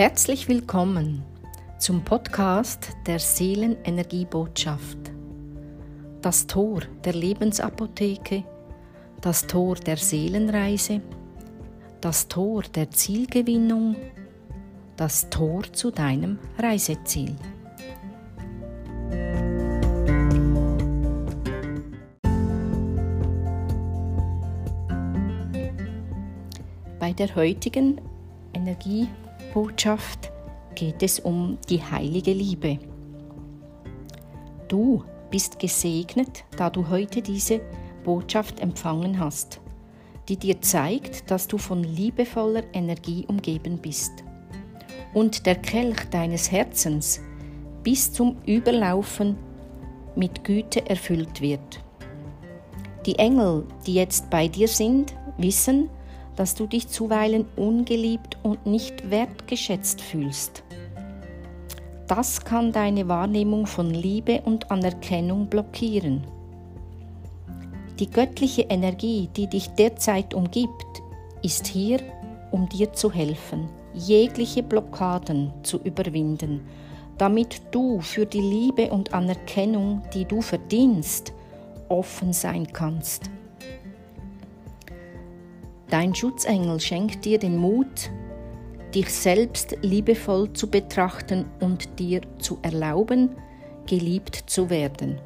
Herzlich willkommen zum Podcast der Seelenenergiebotschaft. Das Tor der Lebensapotheke, das Tor der Seelenreise, das Tor der Zielgewinnung, das Tor zu deinem Reiseziel. Bei der heutigen Energiebotschaft geht es um die heilige Liebe. Du bist gesegnet, da du heute diese Botschaft empfangen hast, die dir zeigt, dass du von liebevoller Energie umgeben bist und der Kelch deines Herzens bis zum Überlaufen mit Güte erfüllt wird. Die Engel, die jetzt bei dir sind, wissen, dass du dich zuweilen ungeliebt und nicht wertgeschätzt fühlst. Das kann deine Wahrnehmung von Liebe und Anerkennung blockieren. Die göttliche Energie, die dich derzeit umgibt, ist hier, um dir zu helfen, jegliche Blockaden zu überwinden, damit du für die Liebe und Anerkennung, die du verdienst, offen sein kannst. Dein Schutzengel schenkt dir den Mut, dich selbst liebevoll zu betrachten und dir zu erlauben, geliebt zu werden.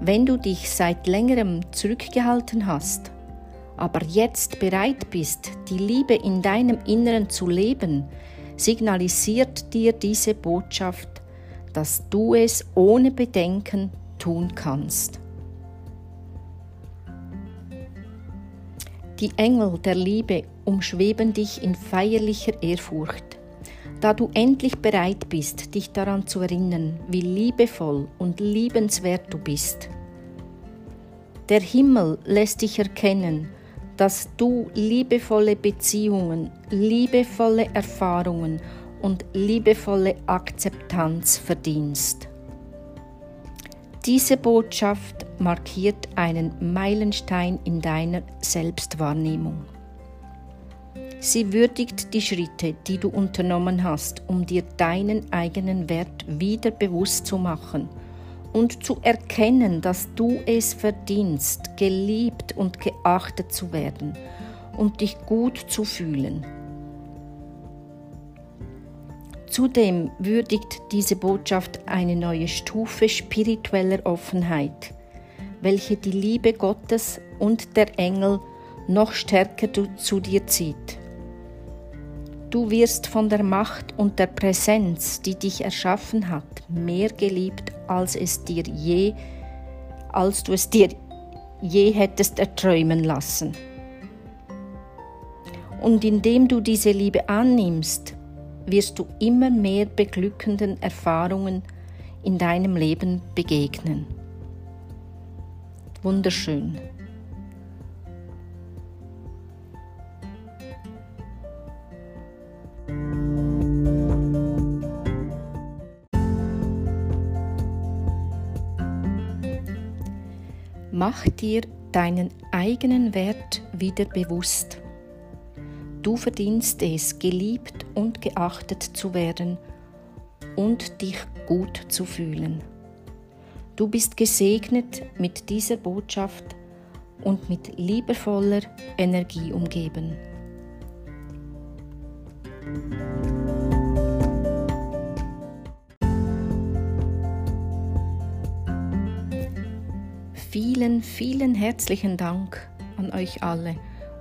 Wenn du dich seit längerem zurückgehalten hast, aber jetzt bereit bist, die Liebe in deinem Inneren zu leben, signalisiert dir diese Botschaft, dass du es ohne Bedenken tun kannst. Die Engel der Liebe umschweben dich in feierlicher Ehrfurcht, da du endlich bereit bist, dich daran zu erinnern, wie liebevoll und liebenswert du bist. Der Himmel lässt dich erkennen, dass du liebevolle Beziehungen, liebevolle Erfahrungen und liebevolle Akzeptanz verdienst. Diese Botschaft markiert einen Meilenstein in deiner Selbstwahrnehmung. Sie würdigt die Schritte, die du unternommen hast, um dir deinen eigenen Wert wieder bewusst zu machen und zu erkennen, dass du es verdienst, geliebt und geachtet zu werden und dich gut zu fühlen. Zudem würdigt diese Botschaft eine neue Stufe spiritueller Offenheit, welche die Liebe Gottes und der Engel noch stärker zu dir zieht. Du wirst von der Macht und der Präsenz, die dich erschaffen hat, mehr geliebt, als es dir je, als du es dir je hättest erträumen lassen. Und indem du diese Liebe annimmst, wirst du immer mehr beglückenden Erfahrungen in deinem Leben begegnen. Wunderschön. Mach dir deinen eigenen Wert wieder bewusst. Du verdienst es, geliebt und geachtet zu werden und dich gut zu fühlen. Du bist gesegnet mit dieser Botschaft und mit liebevoller Energie umgeben. Vielen, vielen herzlichen Dank an euch alle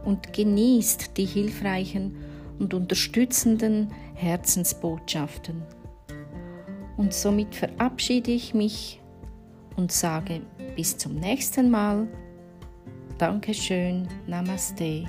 und genießt die hilfreichen und unterstützenden Herzensbotschaften. Und somit verabschiede ich mich und sage bis zum nächsten Mal. Dankeschön, Namaste.